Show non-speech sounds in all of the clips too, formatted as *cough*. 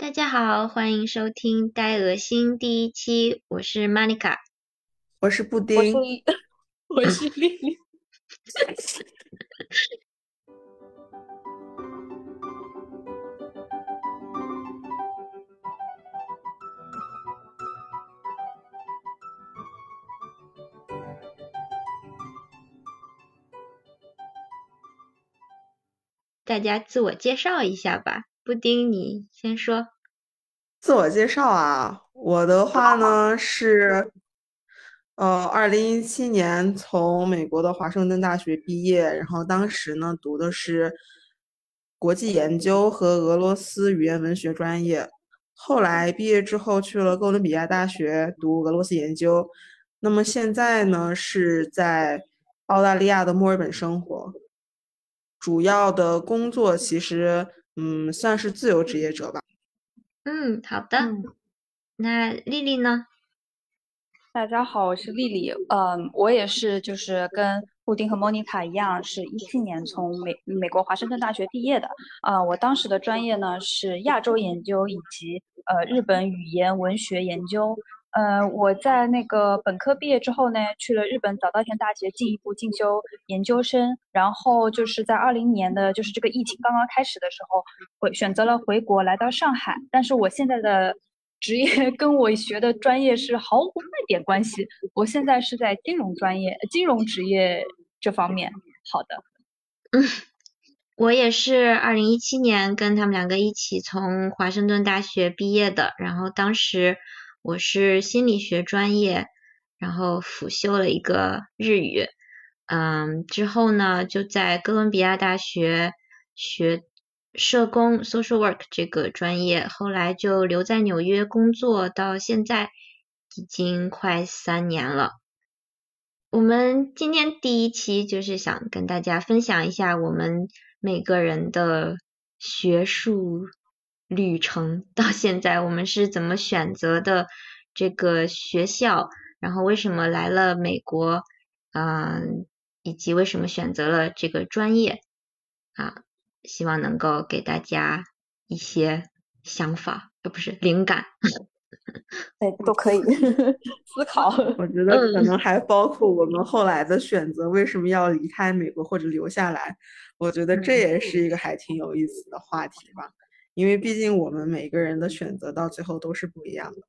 大家好，欢迎收听《呆鹅心》第一期，我是 Monica，我是布丁，我是丽丽。大家自我介绍一下吧。布丁，你先说。自我介绍啊，我的话呢是，呃，二零一七年从美国的华盛顿大学毕业，然后当时呢读的是国际研究和俄罗斯语言文学专业，后来毕业之后去了哥伦比亚大学读俄罗斯研究，那么现在呢是在澳大利亚的墨尔本生活，主要的工作其实嗯算是自由职业者吧。嗯，好的。嗯，那丽丽呢？大家好，我是丽丽。嗯，我也是，就是跟布丁和莫妮卡一样，是一七年从美美国华盛顿大学毕业的。啊、我当时的专业呢是亚洲研究以及呃日本语言文学研究。呃，我在那个本科毕业之后呢，去了日本早稻田大学进一步进修研究生，然后就是在二零年的就是这个疫情刚刚开始的时候，回选择了回国来到上海，但是我现在的职业 *laughs* 跟我学的专业是毫无半点关系，我现在是在金融专业、金融职业这方面。好的，嗯我也是二零一七年跟他们两个一起从华盛顿大学毕业的，然后当时我是心理学专业，然后辅修了一个日语，嗯，之后呢就在哥伦比亚大学学社工 social work 这个专业，后来就留在纽约工作，到现在已经快三年了。我们今天第一期就是想跟大家分享一下我们每个人的学术旅程，到现在我们是怎么选择的这个学校，然后为什么来了美国，嗯，以及为什么选择了这个专业啊，希望能够给大家一些想法，呃，不是灵感。*laughs* 哎，都可以 *laughs* 思考。我觉得可能还包括我们后来的选择，为什么要离开美国或者留下来？我觉得这也是一个还挺有意思的话题吧，因为毕竟我们每个人的选择到最后都是不一样的。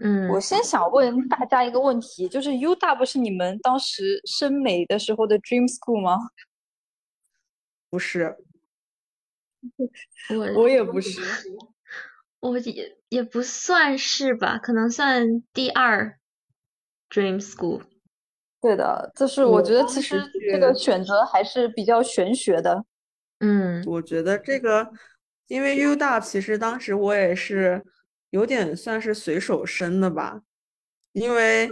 嗯，我先想问大家一个问题，就是 U 大不是你们当时升美的时候的 dream school 吗？不是，我我也不是。我也也不算是吧，可能算第二 dream school。对的，就是我我觉得其实这个选择还是比较玄学的。嗯我觉得这个，因为 U 大其实当时我也是有点算是随手申的吧，因为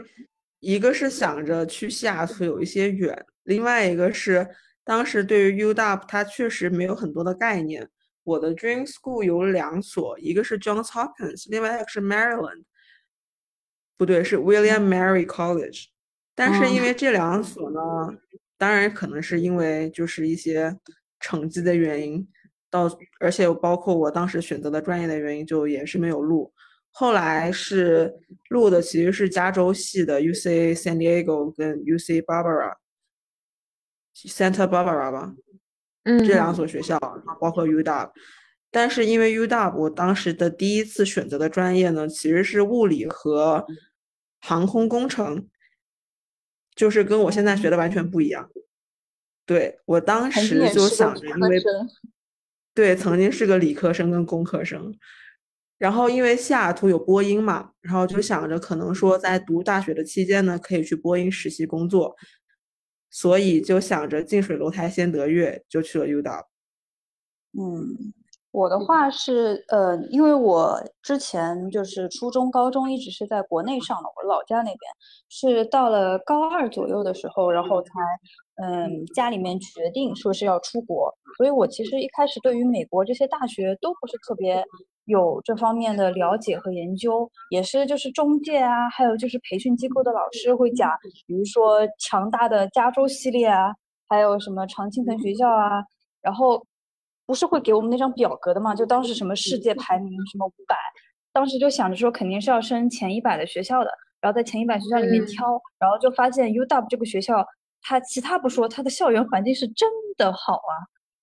一个是想着去西雅图有一些远，另外一个是当时对于 U 大它确实没有很多的概念。我的 Dream School 有两所，一个是 Johns Hopkins，另外一个是 Maryland，不对，是 William Mary College。但是因为。这两所呢，当然可能是因为就是一些成绩的原因，到而且包括我当时选择的专业的原因，就也是没有录。后来是录的其实是加州系的 UC San Diego 跟 UC Barbara，Santa Barbara 吧。嗯这两所学校，然后包括 UW，但是因为 UW 我当时的第一次选择的专业呢，其实是物理和航空工程，就是跟我现在学的完全不一样。对，我当时就想着，因为。对，曾经是个理科生跟工科生，然后因为西雅图有播音嘛，然后就想着可能说在读大学的期间呢，可以去播音实习工作，所以就想着近水楼台先得月，就去了 UW。嗯，我的话是，呃，因为我之前就是初中、高中一直是在国内上的，我老家那边是到了高二左右的时候，然后才，嗯，家里面决定说是要出国，所以我其实一开始对于美国这些大学都不是特别有这方面的了解和研究，也是就是中介啊，还有就是培训机构的老师会讲，比如说强大的加州系列啊，还有什么常青藤学校啊。然后不是会给我们那张表格的嘛？就当时什么世界排名什么五百，当时就想着说肯定是要升前一百的学校的，然后在前一百学校里面挑，然后就发现 UW 这个学校，它其他不说，它的校园环境是真的好啊，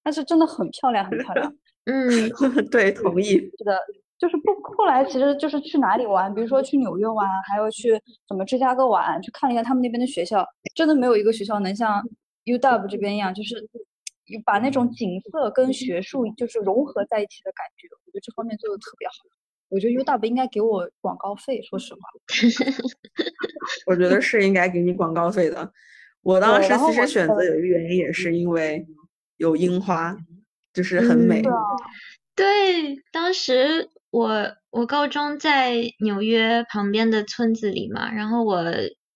但是真的很漂亮，很漂亮。*laughs* 嗯，对，同意。是的，就是不后来其实就是去哪里玩，比如说去纽约玩，还有去什么芝加哥玩，去看了一下他们那边的学校，真的没有一个学校能像 UW 这边一样，就是把那种景色跟学术就是融合在一起的感觉。我觉得这方面做的特别好。我觉得 UW 应该给我广告费，说实话。*laughs* 我觉得是应该给你广告费的。我当时其实选择有一个原因也是因为有樱花。就是很美，对，当时我我高中在纽约旁边的村子里嘛，然后我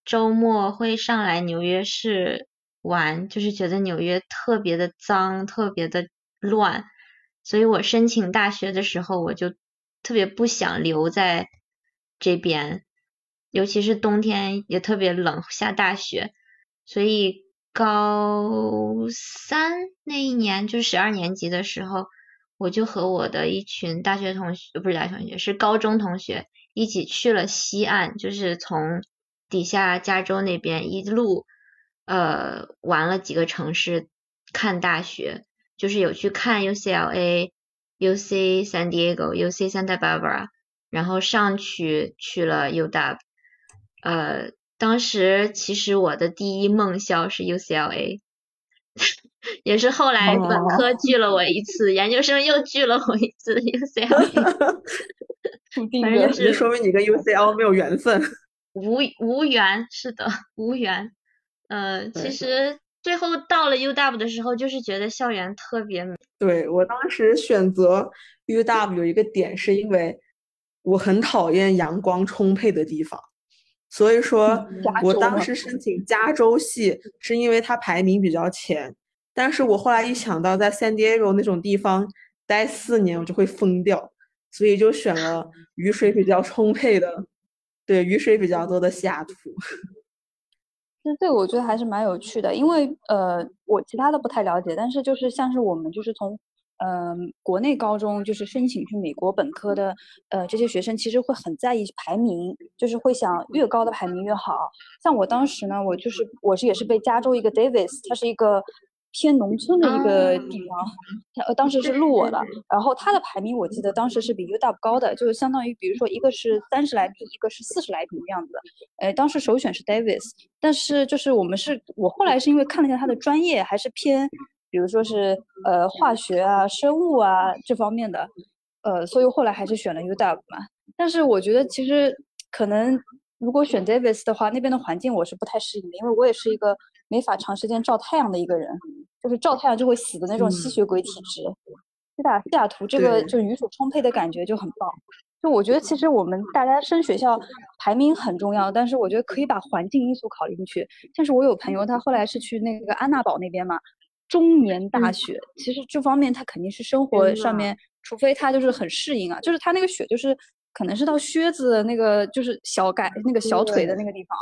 周末会上来纽约市玩，就是觉得纽约特别的脏，特别的乱，所以我申请大学的时候我就特别不想留在这边，尤其是冬天也特别冷，下大雪，所以。高三那一年，就十二年级的时候，我就和我的一群大学同学，不是大学同学，是高中同学，一起去了西岸，就是从底下加州那边一路，呃，玩了几个城市看大学，就是有去看 UCLA、UC San Diego、UC Santa Barbara，然后上去去了 UW，呃。当时其实我的第一梦校是 UCLA，*laughs* 也是后来本科拒了我一次，研究生又拒了我一次 UCLA。*laughs* 反正就是说明你跟 UCL 没有缘分。无无缘，是的，无缘。呃，其实最后到了 UW 的时候，就是觉得校园特别美。对我当时选择 UW 有一个点，是因为我很讨厌阳光充沛的地方。所以说，我当时申请加州系是因为它排名比较前，但是我后来一想到在 San Diego 那种地方待四年，我就会疯掉，所以就选了雨水比较充沛的，对，雨水比较多的西雅图。*laughs* 其实这个我觉得还是蛮有趣的，因为呃，我其他的不太了解，但是就是像是我们就是从。嗯，国内高中就是申请去美国本科的，呃，这些学生其实会很在意排名，就是会想越高的排名越好。像我当时呢，我就是我是也是被加州一个 Davis，它是一个偏农村的一个地方，呃，当时是录我的，然后它的排名我记得当时是比 UW 高的，就是相当于比如说一个是三十来名，一个是四十来名这样子。呃，当时首选是 Davis，但是就是我们是我后来是因为看了一下他的专业还是偏。比如说是呃化学啊、生物啊这方面的，呃，所以后来还是选了 UW 嘛。但是我觉得其实可能如果选 Davis 的话，那边的环境我是不太适应的，因为我也是一个没法长时间照太阳的一个人，就是照太阳就会死的那种吸血鬼体质。西雅西雅图这个就雨水充沛的感觉就很棒。就我觉得其实我们大家升学校排名很重要，但是我觉得可以把环境因素考虑进去。像是我有朋友他后来是去那个安娜堡那边嘛。中年大雪，其实这方面他肯定是生活上面，除非他就是很适应啊，就是他那个雪就是可能是到靴子那个就是小改那个小腿的那个地方，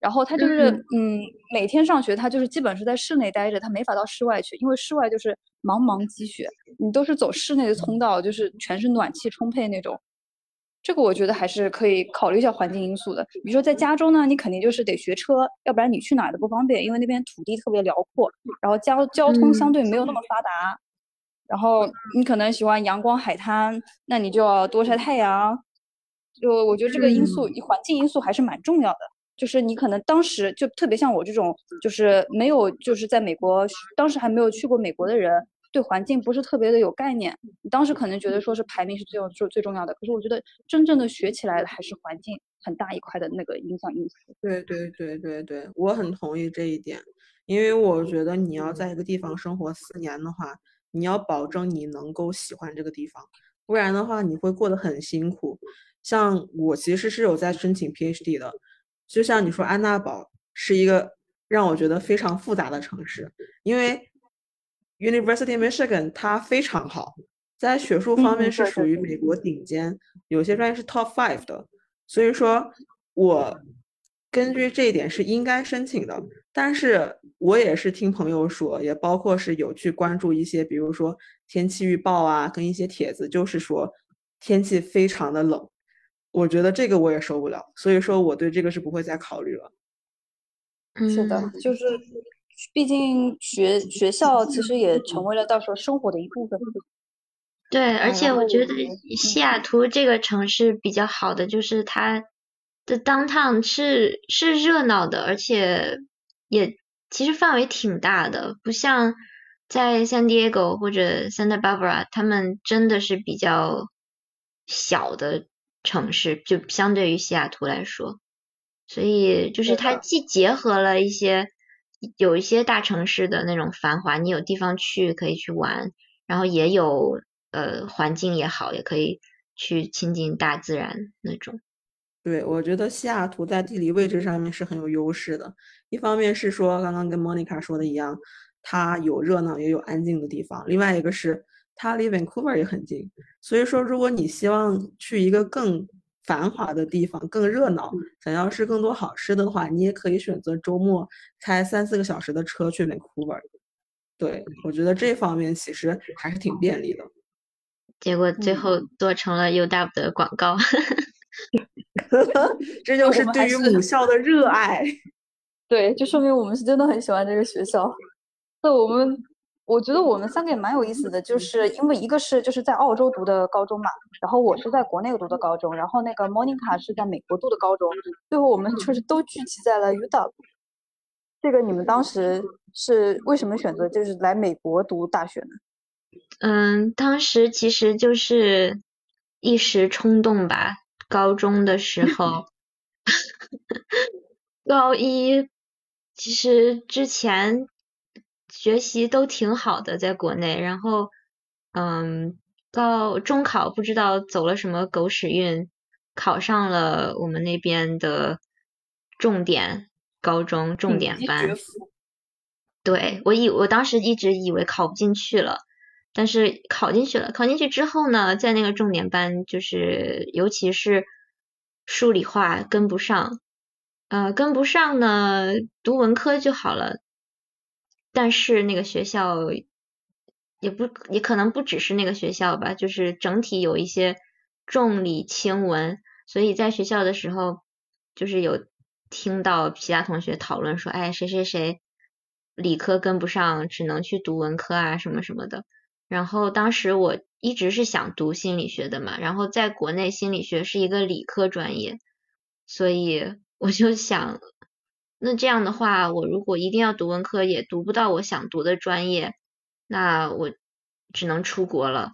然后他就是。嗯每天上学他就是基本是在室内待着，他没法到室外去，因为室外就是茫茫积雪，你都是走室内的通道，就是全是暖气充沛那种。这个我觉得还是可以考虑一下环境因素的。比如说在加州呢，你肯定就是得学车，要不然你去哪儿都不方便，因为那边土地特别辽阔，然后交交通相对没有那么发达。然后你可能喜欢阳光海滩，那你就要多晒太阳。就我觉得这个因素，环境因素还是蛮重要的。就是你可能当时就特别像我这种，就是没有就是在美国，当时还没有去过美国的人。对环境不是特别的有概念，你当时可能觉得说是排名是最最最重要的，可是我觉得真正的学起来的还是环境很大一块的那个影响因素。对对对对对，我很同意这一点，因为我觉得你要在一个地方生活四年的话，你要保证你能够喜欢这个地方，不然的话你会过得很辛苦。像我其实是有在申请 PhD 的，就像你说安娜堡是一个让我觉得非常复杂的城市，因为。University Michigan 它非常好，在学术方面是属于美国顶尖，有些专业是 Top Five 的，所以说我根据这一点是应该申请的。但是我也是听朋友说，也包括是有去关注一些，比如说天气预报啊，跟一些帖子，就是说天气非常的冷。我觉得这个我也受不了，所以说我对这个是不会再考虑了。是的，就是毕竟学学校其实也成为了到时候生活的一部分。对，而且我觉得西雅图这个城市比较好的就是它的 downtown 是是热闹的，而且也其实范围挺大的，不像在 San Diego 或者 Santa Barbara，他们真的是比较小的城市，就相对于西雅图来说。所以就是它既结合了一些有一些大城市的那种繁华，你有地方去可以去玩，然后也有呃环境也好，也可以去亲近大自然那种。对，我觉得西雅图在地理位置上面是很有优势的。一方面是说刚刚跟 Monica 说的一样，它有热闹也有安静的地方；另外一个是它离 Vancouver 也很近。所以说，如果你希望去一个更繁华的地方更热闹，想要吃更多好吃的话，你也可以选择周末开三四个小时的车去 Vancouver。对我觉得这方面其实还是挺便利的。结果最后做成了 UW 的广告，*laughs* 这就是对于母校的热爱。对，就说明我们是真的很喜欢这个学校。那我们。我觉得我们三个也蛮有意思的，就是因为一个是就是在澳洲读的高中嘛，然后我是在国内读的高中，然后那个 Monica 是在美国读的高中，最后我们就是都聚集在了 UW。这个你们当时是为什么选择就是来美国读大学呢？嗯，当时其实就是一时冲动吧。高中的时候，*laughs* 高一其实之前。学习都挺好的，在国内，然后，嗯，到中考不知道走了什么狗屎运，考上了我们那边的重点高中重点班。对，我以我当时一直以为考不进去了，但是考进去了。考进去之后呢，在那个重点班，就是尤其是数理化跟不上，呃，跟不上呢，读文科就好了。但是那个学校也不也可能不只是那个学校吧，就是整体有一些重理轻文，所以在学校的时候就是有听到其他同学讨论说，哎，谁谁谁理科跟不上，只能去读文科啊什么什么的。然后当时我一直是想读心理学的嘛，然后在国内心理学是一个理科专业，所以我就想。那这样的话，我如果一定要读文科，也读不到我想读的专业，那我只能出国了，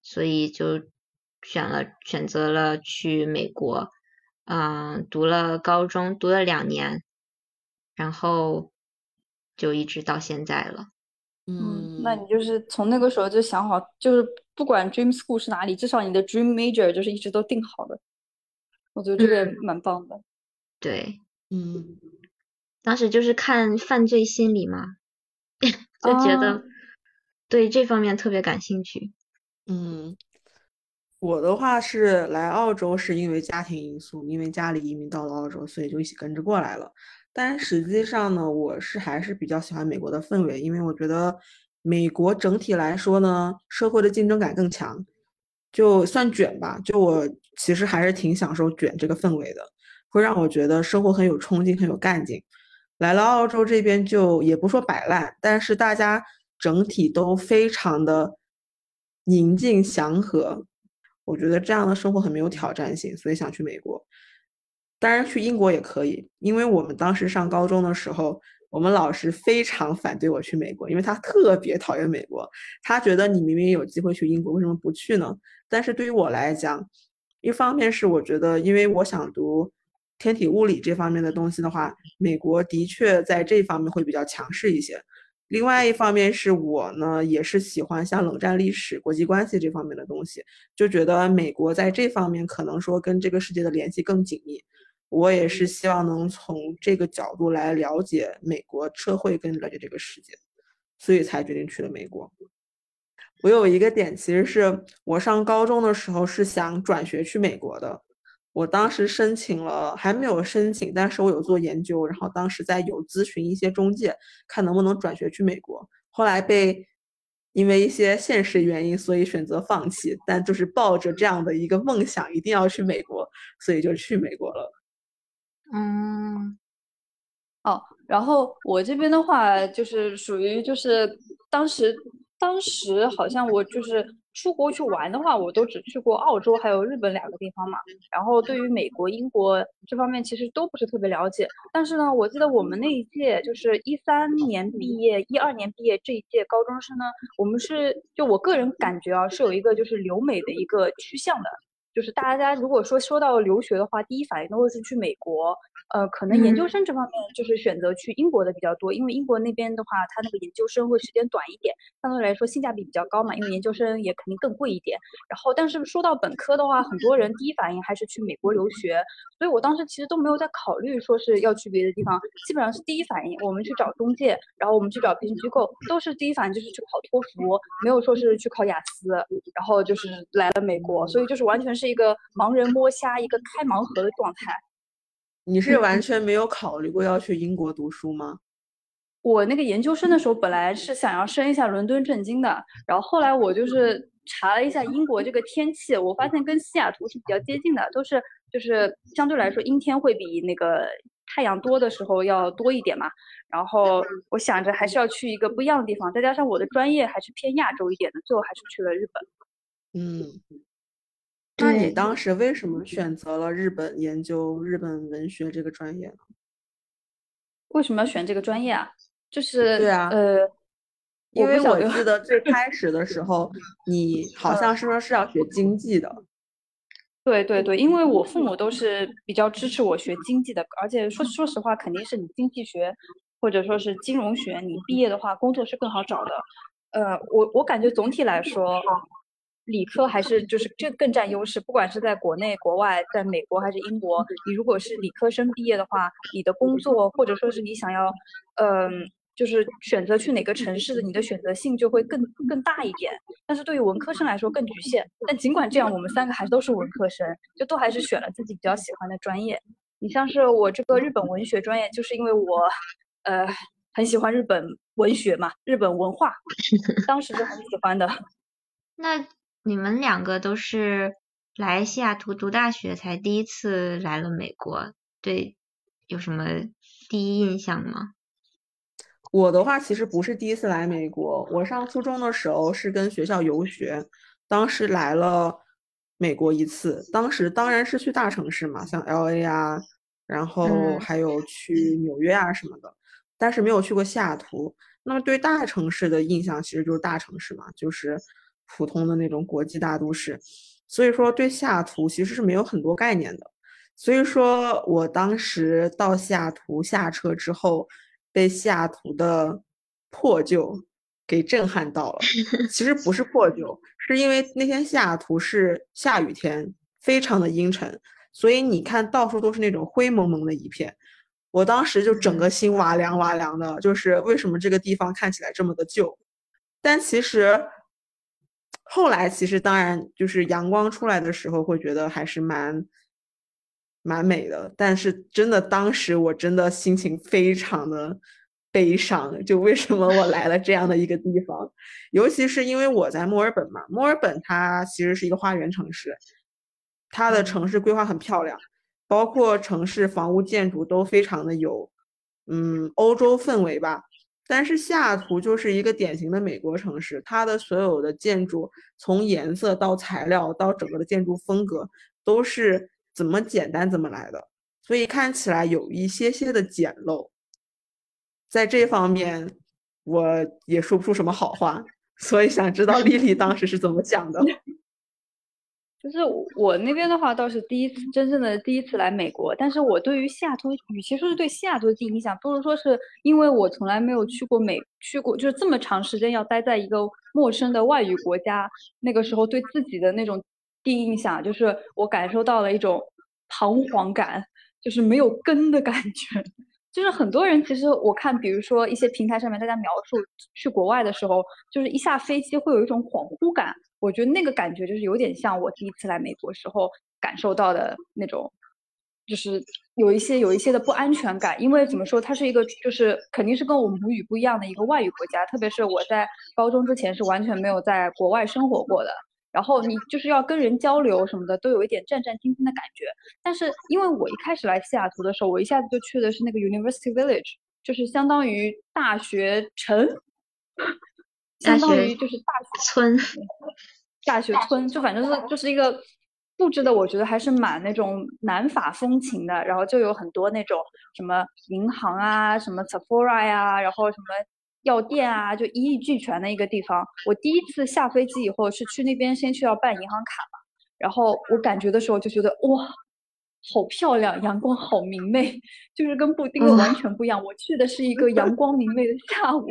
所以就选了选择了去美国，嗯，读了高中，读了两年，然后就一直到现在了。嗯，那你就是从那个时候就想好，就是不管 dream school 是哪里，至少你的 dream major 就是一直都定好的。我觉得这个蛮棒的。对，嗯。当时就是看犯罪心理嘛，*laughs* 就觉得对这方面特别感兴趣。嗯，我的话是来澳洲是因为家庭因素，因为家里移民到了澳洲，所以就一起跟着过来了。但实际上呢，我是还是比较喜欢美国的氛围，因为我觉得美国整体来说呢，社会的竞争感更强，就算卷吧，就我其实还是挺享受卷这个氛围的，会让我觉得生活很有冲劲，很有干劲。来了澳洲这边就也不说摆烂，但是大家整体都非常的宁静祥和，我觉得这样的生活很没有挑战性，所以想去美国。当然去英国也可以，因为我们当时上高中的时候，我们老师非常反对我去美国，因为他特别讨厌美国，他觉得你明明有机会去英国，为什么不去呢？但是对于我来讲，一方面是我觉得，因为我想读。天体物理这方面的东西的话，美国的确在这方面会比较强势一些。另外一方面是我呢，也是喜欢像冷战历史、国际关系这方面的东西，就觉得美国在这方面可能说跟这个世界的联系更紧密。我也是希望能从这个角度来了解美国社会，跟了解这个世界，所以才决定去了美国。我有一个点，其实是我上高中的时候是想转学去美国的。我当时申请了，还没有申请，但是我有做研究，然后当时在有咨询一些中介，看能不能转学去美国。后来被因为一些现实原因，所以选择放弃，但就是抱着这样的一个梦想，一定要去美国，所以就去美国了。嗯，哦，然后我这边的话就是属于就是当时当时好像我就是出国去玩的话，我都只去过澳洲还有日本两个地方嘛。然后对于美国、英国这方面其实都不是特别了解。但是呢，我记得我们那一届就是一三年毕业、一二年毕业这一届高中生呢，我们是就我个人感觉啊，是有一个就是留美的一个趋向的。就是大家如果说说到留学的话，第一反应都会是去美国。呃，可能研究生这方面就是选择去英国的比较多，因为英国那边的话，它那个研究生会时间短一点，相对来说性价比比较高嘛，因为研究生也肯定更贵一点。然后，但是说到本科的话，很多人第一反应还是去美国留学，所以我当时其实都没有在考虑说是要去别的地方，基本上是第一反应我们去找中介，然后我们去找培训机构，都是第一反应就是去考托福，没有说是去考雅思，然后就是来了美国，所以就是完全是一个盲人摸虾，一个开盲盒的状态。你是完全没有考虑过要去英国读书吗？我那个研究生的时候，本来是想要升一下伦敦政经的，然后后来我就是查了一下英国这个天气，我发现跟西雅图是比较接近的，都是就是相对来说阴天会比那个太阳多的时候要多一点嘛。然后我想着还是要去一个不一样的地方，再加上我的专业还是偏亚洲一点的，最后还是去了日本。嗯。那你当时为什么选择了日本研究日本文学这个专业呢？为什么要选这个专业啊？就是对啊，呃，因为我记得最开始的时候，*laughs* 你好像是说是要学经济的。对对对，因为我父母都是比较支持我学经济的，而且说说实话，肯定是你经济学或者说是金融学，你毕业的话工作是更好找的。呃，我我感觉总体来说。理科还是就是这更占优势，不管是在国内、国外，在美国还是英国，你如果是理科生毕业的话，你的工作或者说是你想要，嗯，就是选择去哪个城市的，你的选择性就会更更大一点。但是对于文科生来说更局限。但尽管这样，我们三个还都是文科生，就都还是选了自己比较喜欢的专业。你像是我这个日本文学专业，就是因为我，呃，很喜欢日本文学嘛，日本文化，当时就很喜欢的。*laughs* 那。你们两个都是来西雅图读大学才第一次来了美国，对，有什么第一印象吗？我的话其实不是第一次来美国，我上初中的时候是跟学校游学，当时来了美国一次，当时当然是去大城市嘛，像 L A 啊，然后还有去纽约啊什么的，但是没有去过西雅图。那么对大城市的印象其实就是大城市嘛，就是。普通的那种国际大都市，所以说对西雅图其实是没有很多概念的。所以说我当时到西雅图下车之后，被西雅图的破旧给震撼到了。其实不是破旧，是因为那天西雅图是下雨天，非常的阴沉，所以你看到处都是那种灰蒙蒙的一片。我当时就整个心哇凉哇凉的，就是为什么这个地方看起来这么的旧？但其实。后来其实当然就是阳光出来的时候，会觉得还是蛮蛮美的。但是真的当时我真的心情非常的悲伤，就为什么我来了这样的一个地方？尤其是因为我在墨尔本嘛，墨尔本它其实是一个花园城市，它的城市规划很漂亮，包括城市房屋建筑都非常的有嗯欧洲氛围吧。但是西雅图就是一个典型的美国城市，它的所有的建筑，从颜色到材料到整个的建筑风格，都是怎么简单怎么来的，所以看起来有一些些的简陋。在这方面，我也说不出什么好话，所以想知道丽丽当时是怎么讲的。就是我那边的话，倒是第一次真正的第一次来美国。但是我对于西雅图，与其说是对西雅图的第一印象，不如说是因为我从来没有去过美，去过就是这么长时间要待在一个陌生的外语国家。那个时候对自己的那种第一印象，就是我感受到了一种彷徨感，就是没有根的感觉。就是很多人其实我看，比如说一些平台上面大家描述去国外的时候，就是一下飞机会有一种恍惚感。我觉得那个感觉就是有点像我第一次来美国时候感受到的那种，就是有一些有一些的不安全感，因为怎么说，它是一个就是肯定是跟我们母语不一样的一个外语国家，特别是我在高中之前是完全没有在国外生活过的，然后你就是要跟人交流什么的，都有一点战战兢兢的感觉。但是因为我一开始来西雅图的时候，我一下子就去的是那个 University Village，就是相当于大学城，相当于就是大学村，大学村，就反正是就是一个。布置的我觉得还是蛮那种南法风情的，然后就有很多那种什么银行啊，什么 Sephora 呀，然后什么药店啊，就一应俱全的一个地方。我第一次下飞机以后是去那边先去要办银行卡嘛，然后我感觉的时候就觉得哇，好漂亮，阳光好明媚，就是跟布丁完全不一样。我去的是一个阳光明媚的下午，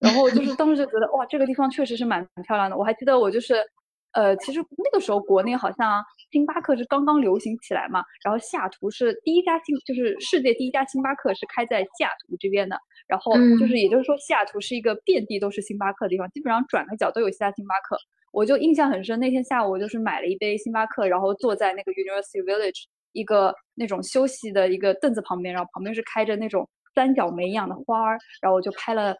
然后就是当时就觉得哇，这个地方确实是蛮漂亮的。我还记得我就是。呃，其实那个时候国内好像星巴克是刚刚流行起来嘛，然后西雅图是第一家星，就是世界第一家星巴克是开在西雅图这边的，然后就是也就是说西雅图是一个遍地都是星巴克的地方，基本上转个角都有一家星巴克。我就印象很深，那天下午我就是买了一杯星巴克，然后坐在那个 University Village 一个那种休息的一个凳子旁边，然后旁边是开着那种三角梅一样的花儿，然后我就拍了。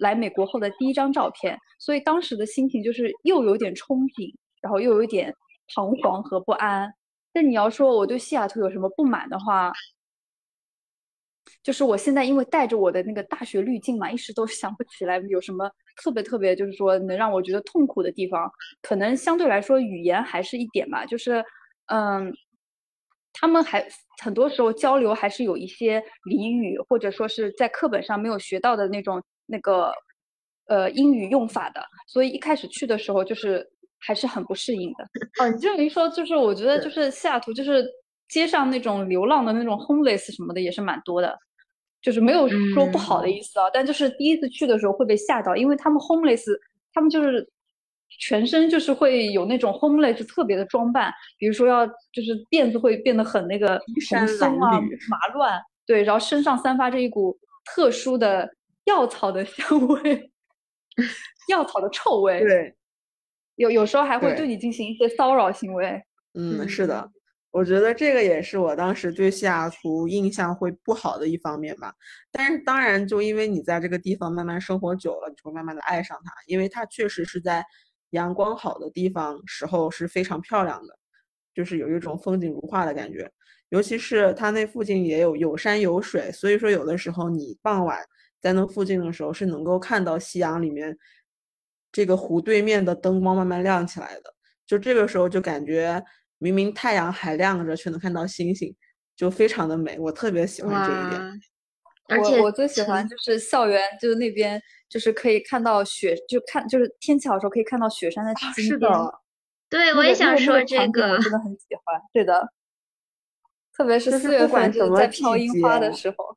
来美国后的第一张照片，所以当时的心情就是又有点憧憬，然后又有点彷徨和不安。但你要说我对西雅图有什么不满的话，就是我现在因为带着我的那个大学滤镜嘛，一时都想不起来有什么特别特别，就是说能让我觉得痛苦的地方。可能相对来说语言还是一点吧，就是嗯，他们还很多时候交流还是有一些俚语，或者说是在课本上没有学到的那种。那个呃英语用法的，所以一开始去的时候就是还是很不适应的。*laughs* 哦，你这么一说，就是我觉得就是西雅图就是街上那种流浪的那种 homeless 什么的也是蛮多的，就是没有说不好的意思啊，但就是第一次去的时候会被吓到，因为他们 homeless 他们就是全身就是会有那种 homeless 特别的装扮，比如说要就是辫子会变得很那个蓬松啊麻乱，对，然后身上散发着一股特殊的。药草的香味，*laughs* 药草的臭味，对，有有时候还会对你进行一些骚扰行为。嗯，是的，我觉得这个也是我当时对西雅图印象会不好的一方面吧。但是当然，就因为你在这个地方慢慢生活久了，你会慢慢的爱上它，因为它确实是在阳光好的地方时候是非常漂亮的，就是有一种风景如画的感觉。尤其是它那附近也有有山有水，所以说有的时候你傍晚。在那附近的时候，是能够看到夕阳里面这个湖对面的灯光慢慢亮起来的。就这个时候，就感觉明明太阳还亮着，却能看到星星，就非常的美。我特别喜欢这一点。而且我最喜欢就是校园，就是那边就是可以看到雪，就看就是天气好的时候可以看到雪山的。是的，对我也想说这个，真的很喜欢。对的，特别是四月份就是在飘樱花的时候。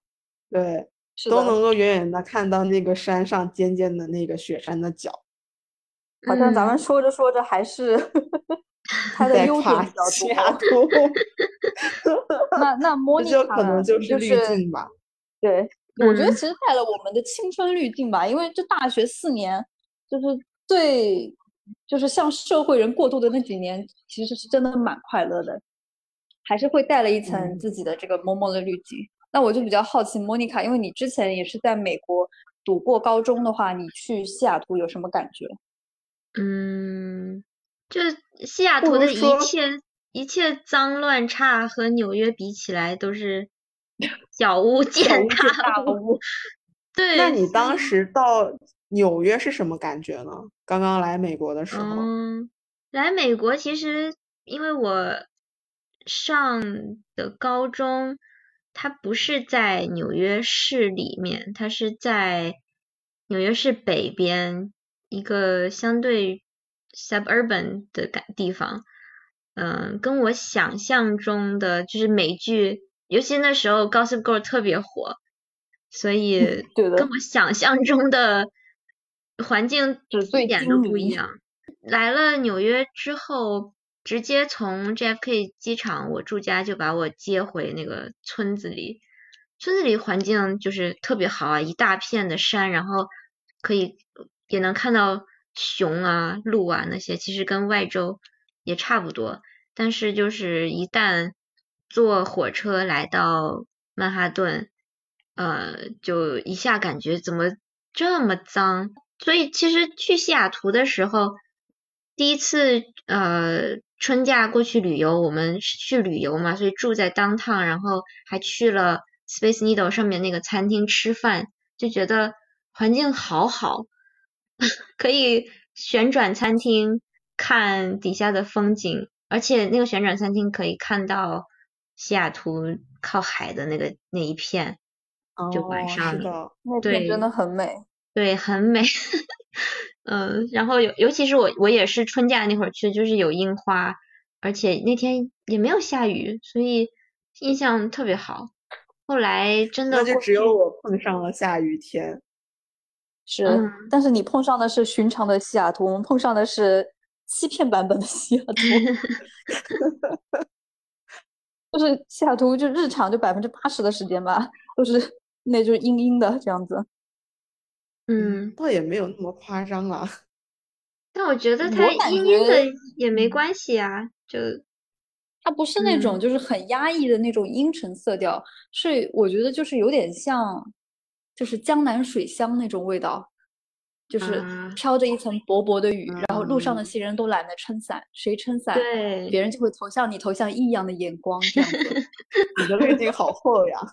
对。都能够远远的看到那个山上尖尖的那个雪山的角，好像咱们说着说着还是它的优点比较多。那那莫妮卡可能就是滤镜吧？对，我觉得其实带了我们的青春滤镜吧，因为这大学四年就是最就是向社会人过渡的那几年，其实是真的蛮快乐的，还是会带了一层自己的这个默默的滤镜。那我就比较好奇，莫妮卡，因为你之前也是在美国读过高中的话，你去西雅图有什么感觉？嗯，就西雅图的一切一切脏乱差和纽约比起来都是小巫 *laughs* 见大巫。对。那你当时到纽约是什么感觉呢？刚刚来美国的时候。嗯，来美国其实因为我上的高中。它不是在纽约市里面，它是在纽约市北边一个相对 suburban 的感地方。嗯，跟我想象中的就是美剧，尤其那时候《Gossip Girl》特别火，所以 *laughs* 跟我想象中的环境一点都不一样。来了纽约之后。直接从 JFK 机场，我住家就把我接回那个村子里。村子里环境就是特别好啊，一大片的山，然后可以也能看到熊啊、鹿啊那些，其实跟外州也差不多。但是就是一旦坐火车来到曼哈顿，呃，就一下感觉怎么这么脏。所以其实去西雅图的时候，第一次呃春假过去旅游，我们去旅游嘛，所以住在 downtown，然后还去了 Space Needle 上面那个餐厅吃饭，就觉得环境好好，*laughs* 可以旋转餐厅看底下的风景，而且那个旋转餐厅可以看到西雅图靠海的那个那一片，就晚哦上对那片真的很美。对，很美。嗯，然后尤尤其是我我也是春假那会儿去，就是有樱花，而且那天也没有下雨，所以印象特别好。后来真的那就只有我碰上了下雨天。是，嗯但是你碰上的是寻常的西雅图，我们碰上的是欺骗版本的西雅图。*laughs* 就是西雅图，就日常就百分之八十的时间吧，都是那就是阴阴的这样子。嗯，倒也没有那么夸张啦。*laughs* 但我觉得我它感阴阴的觉也没嗯。关系啊，就它不是那种嗯。就是很压抑的那种阴沉色调，是我觉得就是有点像，就是江南水乡那种味道，就是啊飘着一层薄薄的雨，然后路上的嗯行人都懒得撑伞，谁撑伞，对别人就会投向你投向异样的眼光，这样子。*laughs* 你的滤镜好厚呀。*laughs*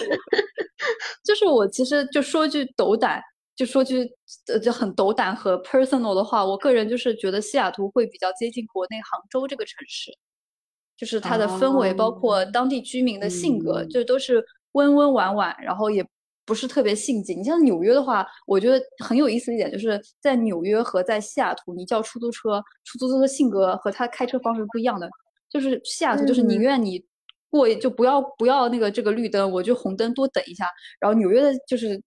*laughs* 就是我其实就说句斗胆，就说句呃就很斗胆和 personal 的话，我个人就是觉得西雅图会比较接近国内杭州这个城市，就是它的氛围，包括哦当地居民的性格，嗯就都是温温婉婉，然后也不是特别性急。你像纽约的话，我觉得很有意思一点就是在纽约和在西雅图，你叫出租车，出租车的性格和他开车方式不一样的，就是西雅图就是宁嗯愿你。过就不要不要那个这个绿灯，我就红灯多等一下。然后纽约的就是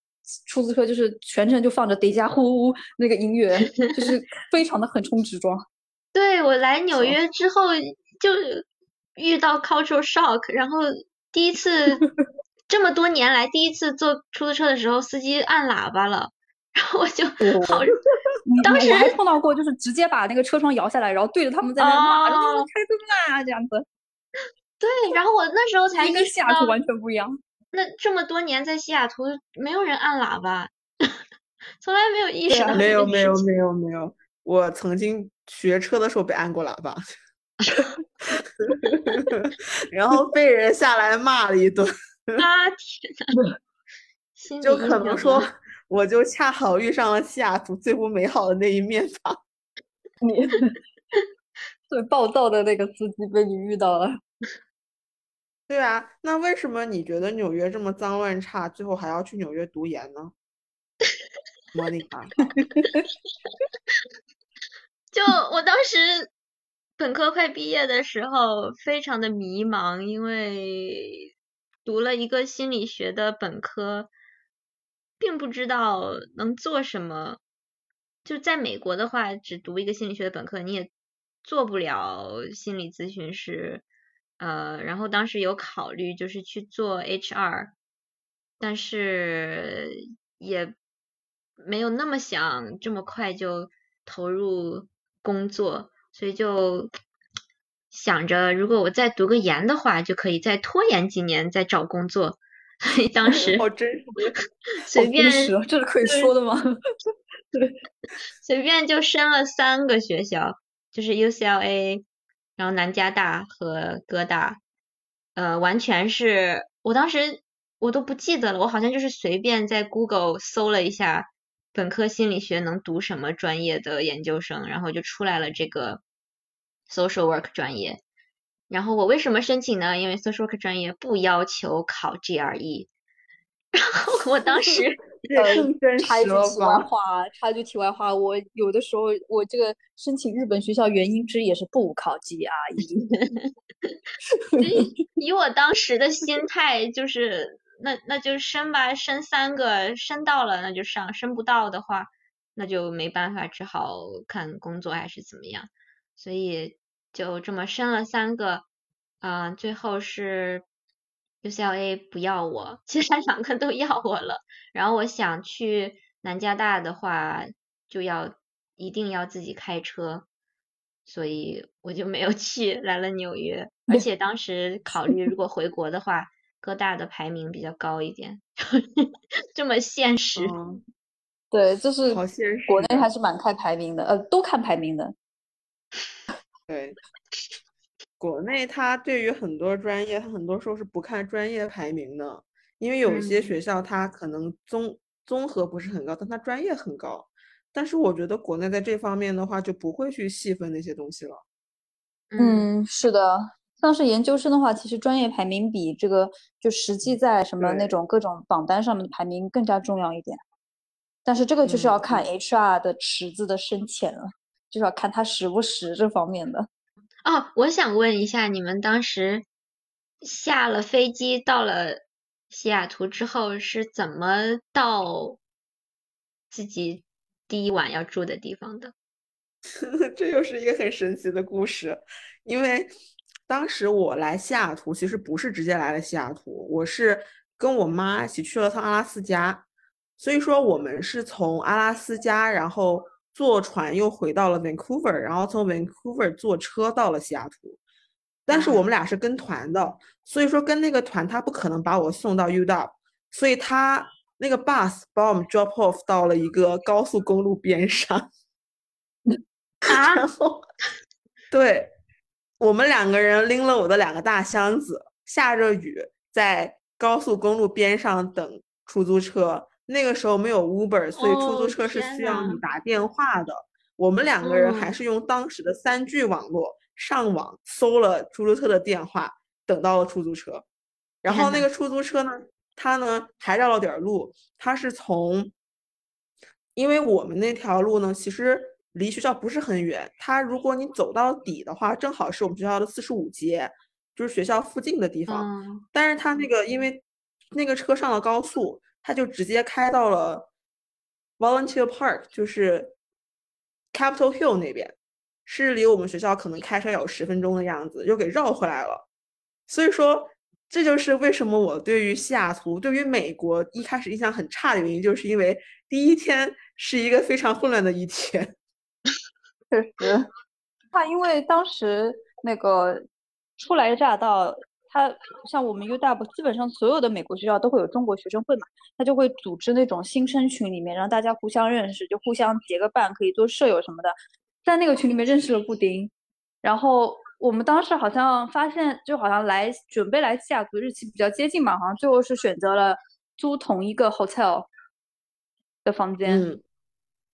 出租车，就是全程就放着迪迦呼那个音乐，就是 *laughs* 非常的横冲直撞。对我来纽约之后就遇到 cultural shock，然后第一次这么多年来第一次坐出租车的时候，司机按喇叭了，*laughs* 然后我就好 *laughs* 当时我还碰到过，就是直接把那个车窗摇下来，然后对着他们在那骂，然后哦。开灯啊这样子，对，然后我那时候才就意识到跟西雅图，完全不一样。那这么多年在西雅图没有人按喇叭，*laughs* 从来没有意识到没有没有没有没有，我曾经学车的时候被按过喇叭，然后被人下来骂了一顿，*laughs* 啊！天就可能说 *laughs* 我就恰好遇上了西雅图最不美好的那一面吧。*laughs* 你最暴躁的那个司机被你遇到了。对啊，那为什么你觉得纽约这么脏乱差，最后还要去纽约读研呢？莫妮卡，就我当时本科快毕业的时候，非常的迷茫，因为读了一个心理学的本科，并不知道能做什么。就在美国的话，只读一个心理学的本科，你也做不了心理咨询师。呃，然后当时有考虑就是去做 HR，但是也没有那么想这么快就投入工作，所以就想着如果我再读个研的话，就可以再拖延几年再找工作。*laughs* 所以当时好真实。随便这是可以说的吗？*laughs* 对 *laughs* 随便就申了三个学校，就是 UCLA，然后南加大和哥大，呃，完全是我当时我都不记得了，我好像就是随便在 Google 搜了一下本科心理学能读什么专业的研究生，然后就出来了这个 social work 专业。然后我为什么申请呢？因为 social work 专业不要求考 GRE，然后我当时 *laughs* 这也更真插一句实了题外？话，插一句题外话，我有的时候我这个申请日本学校原因之一也是不考 GRE。*laughs* *laughs* 以我当时的心态，就是那那就申吧，申三个，申到了那就上，申不到的话，那就没办法，只好看工作还是怎么样。所以就这么申了三个，啊、最后是 UCLA 不要我，其他两个都要我了。然后我想去南加大的话，就要一定要自己开车，所以我就没有去，来了纽约。而且当时考虑如果回国的话，哥大的排名比较高一点，*laughs* 这么现实。嗯，对，就是好现实国内啊还是蛮看排名的，呃，都看排名的。*laughs* 对，国内它对于很多专业，它很多时候是不看专业排名的，因为有些嗯。学校它可能综综合不是很高，但它专业很高。但是我觉得国内在这方面的话，就不会去细分那些东西了。嗯嗯，是的，像是研究生的话，其实专业排名比这个就实际在什么那种各种榜单上面的排名更加重要一点。但是这个就是要嗯看。HR 的池子的深浅了，就是要看他实不实这方面的。哦，我想问一下，你们当时下了飞机到了西雅图之后，是怎么到自己第一晚要住的地方的？*laughs* 这又是一个很神奇的故事，因为当时我来西雅图，其实不是直接来了西雅图，我是跟我妈一起去了趟阿拉斯加，所以说我们是从阿拉斯加，然后坐船又回到了 Vancouver，然后从 Vancouver 坐车到了西雅图，但是我们俩是跟团的，所以说跟那个团他不可能把我送到 UW，所以他那个 bus 把我们 drop off 到了一个高速公路边上。啊 *laughs* 然后，对，我们两个人拎了我的两个大箱子，下着雨，在高速公路边上等出租车。那个时候没有 Uber，所以出租哦车是需要你打电话的。我们两个人还嗯是用当时的三 G 网络上网搜了出租车的电话，等到了出租车。然后那个出租车呢，它呢还绕了点儿路，它是从，因为我们那条路呢，其实离学校不是很远，它如果你走到底的话，正好是我们学校的四十五街，就是学校附近的地方。嗯但是它那个因为那个车上了高速，它就直接开到了 Volunteer Park，就是 Capitol Hill 那边，是离我们学校可能开车有十分钟的样子，又给绕回来了。所以说，这就是为什么我对于西雅图、对于美国一开始印象很差的原因，就是因为第一天是一个非常混乱的一天。*laughs* 确实，*laughs* 他因为当时那个初来乍到，他像我们 UW 基本上所有的美国学校都会有中国学生会嘛，他就会组织那种新生群里面让大家互相认识，就互相结个伴，可以做舍友什么的。在那个群里面认识了布丁，然后我们当时好像发现，就好像来准备来西雅图日期比较接近嘛，好像最后是选择了租同一个 hotel 的房间。嗯，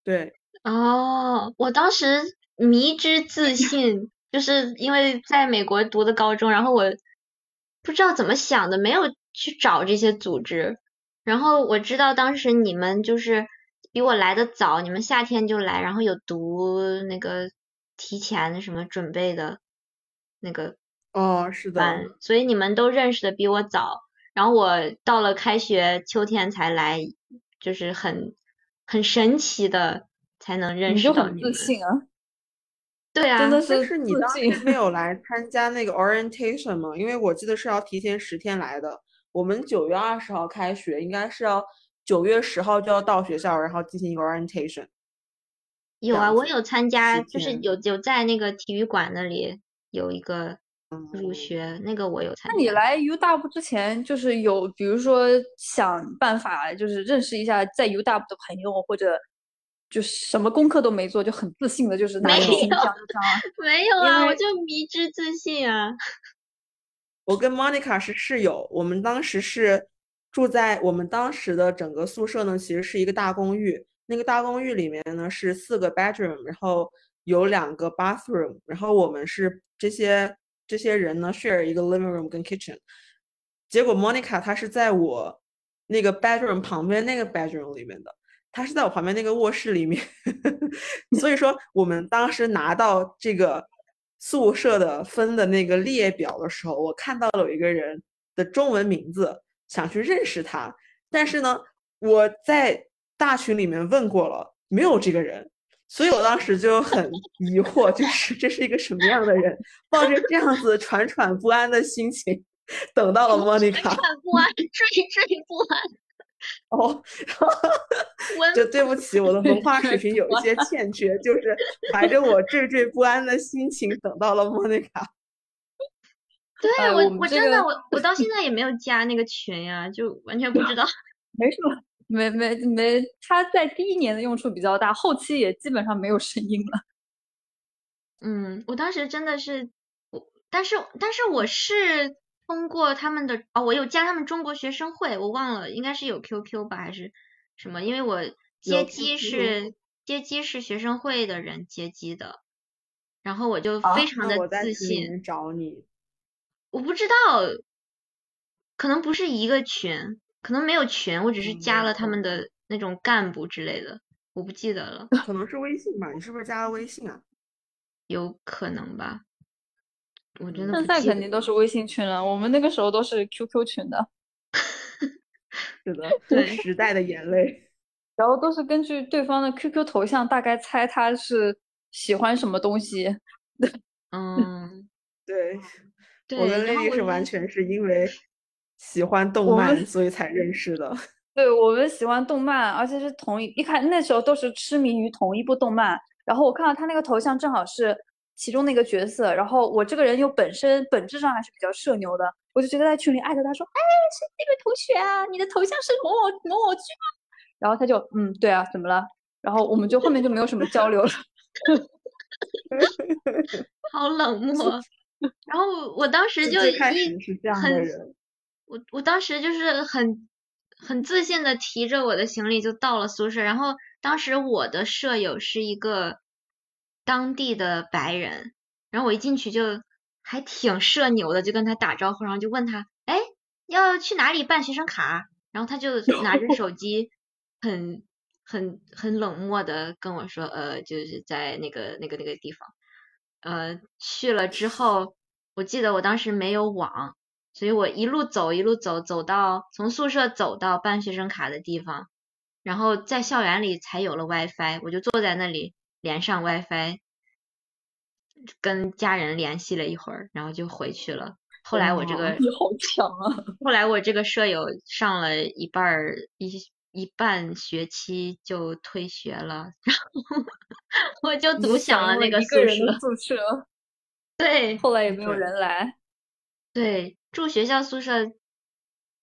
对，哦，我当时迷之自信，就是因为在美国读的高中，然后我不知道怎么想的，没有去找这些组织。然后我知道当时你们就是比我来的早，你们夏天就来，然后有读那个提前什么准备的那个哦，是的，所以你们都认识的比我早。然后我到了开学秋天才来，就是很很神奇的才能认识你就很到你们。自信啊，对啊，真的但是但是你当时。没有 *laughs* 来参加那个 orientation 吗？因为我记得是要提前十天来的。我们九月二十号开学，应该是要九月十号就要到学校，然后进行一个 orientation。有啊，我有参加，就是有有在那个体育馆那里有一个入嗯学，那个我有参加。那你来 UW 之前，就是有比如说想办法，就是认识一下在 UW 的朋友，或者就什么功课都没做，就很自信的，就是拿没着行李有箱就上了。没有啊，我就迷之自信啊。*laughs* 我跟 Monica 是室友，我们当时是住在我们当时的整个宿舍呢，其实是一个大公寓。那个大公寓里面呢是四个 bedroom，然后有两个 bathroom，然后我们是这些这些人呢 share 一个 living room 跟 kitchen。结果 Monica 她是在我那个 bedroom 旁边那个 bedroom 里面的，她是在我旁边那个卧室里面，*laughs* 所以说我们当时拿到这个宿舍的分的那个列表的时候，我看到了有一个人的中文名字，想去认识他，但是呢，我在大群里面问过了，没有这个人，所以我当时就很疑惑，就是这是一个什么样的人，抱着这样子喘喘不安的心情，等到了莫妮卡。喘不安，惴惴不安。哦，文 *laughs* 就对不起，我的文化水平有一些欠缺，就是怀着我惴惴不安的心情等到了莫妮卡。*laughs* 对哎我我这个我真的我我到现在也没有加那个群呀，就完全不知道。*laughs* 没什么，没没没，它在第一年的用处比较大，后期也基本上没有声音了。嗯，我当时真的是我，但是但是我是通过他们的哦，我有加他们中国学生会，我忘了应该是有 QQ 吧还是什么，因为我接机是接机是学生会的人接机的，然后我就啊非常的我自信，找你，我不知道，可能不是一个群，可能没有群，我只是嗯加了他们的那种干部之类的，我不记得了，可能是微信吧？你是不是加了微信啊？有可能吧，我真的现在肯定都是微信群了，我们那个时候都是 QQ 群的，*laughs* 是的，*laughs* 对时代的眼泪。*laughs* 然后都是根据对方的 QQ 头像大概猜他是喜欢什么东西。嗯，对，对，我跟丽丽是完全是因为喜欢动漫，所以才认识的。对，我们喜欢动漫，而且是同一，一看那时候都是痴迷于同一部动漫。然后我看到他那个头像正好是其中的一个角色，然后我这个人又本身本质上还是比较社牛的，我就直接在群里艾特他说：“哎，是那位同学啊，你的头像是某某某某剧吗？”然后他就嗯，对啊，怎么了？然后我们就后面就没有什么交流了。*laughs* 好冷漠。然后我当时就一始是这样很，我我当时就是很很自信的提着我的行李就到了宿舍，然后当时我的舍友是一个当地的白人，然后我一进去就还挺社牛的，就跟他打招呼，然后就问他，哎，要去哪里办学生卡？然后他就 *laughs* 拿着手机，很很很冷漠的跟我说，呃，就是在那个那个那个地方。呃，去了之后，我记得我当时没有网，所以我一路走一路走，走到从宿舍走到办学生卡的地方，然后在校园里才有了 WiFi，我就坐在那里连上 WiFi，跟家人联系了一会儿，然后就回去了。后来我这个你好强啊！后来我这个舍友上了一半儿一一半学期就退学了，然后我就独享了那个宿舍。宿舍，对后来也没有人来。对，住学校宿舍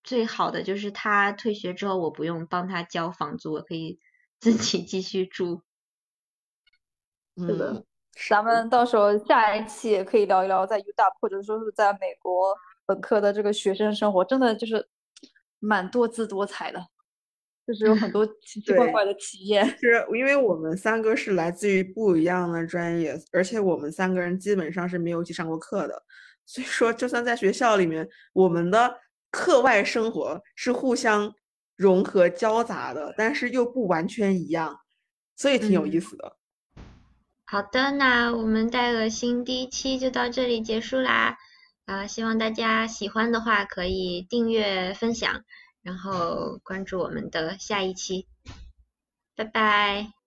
最好的就是他退学之后，我不用帮他交房租，我可以自己继续住。是的嗯，咱们到时候下一期也可以聊一聊在 UW 或者说是在美国本科的这个学生生活，真的就是蛮多姿多彩的，就是有很 *laughs* 多奇奇怪怪的体验。是因为我们三个是来自于不一样的专业，而且我们三个人基本上是没有一起上过课的，所以说就算在学校里面，我们的课外生活是互相融合交杂的，但是又不完全一样，所以挺有意嗯思的。好的，那我们戴恶心第一期就到这里结束啦。啊、希望大家喜欢的话可以订阅、分享，然后关注我们的下一期。拜拜。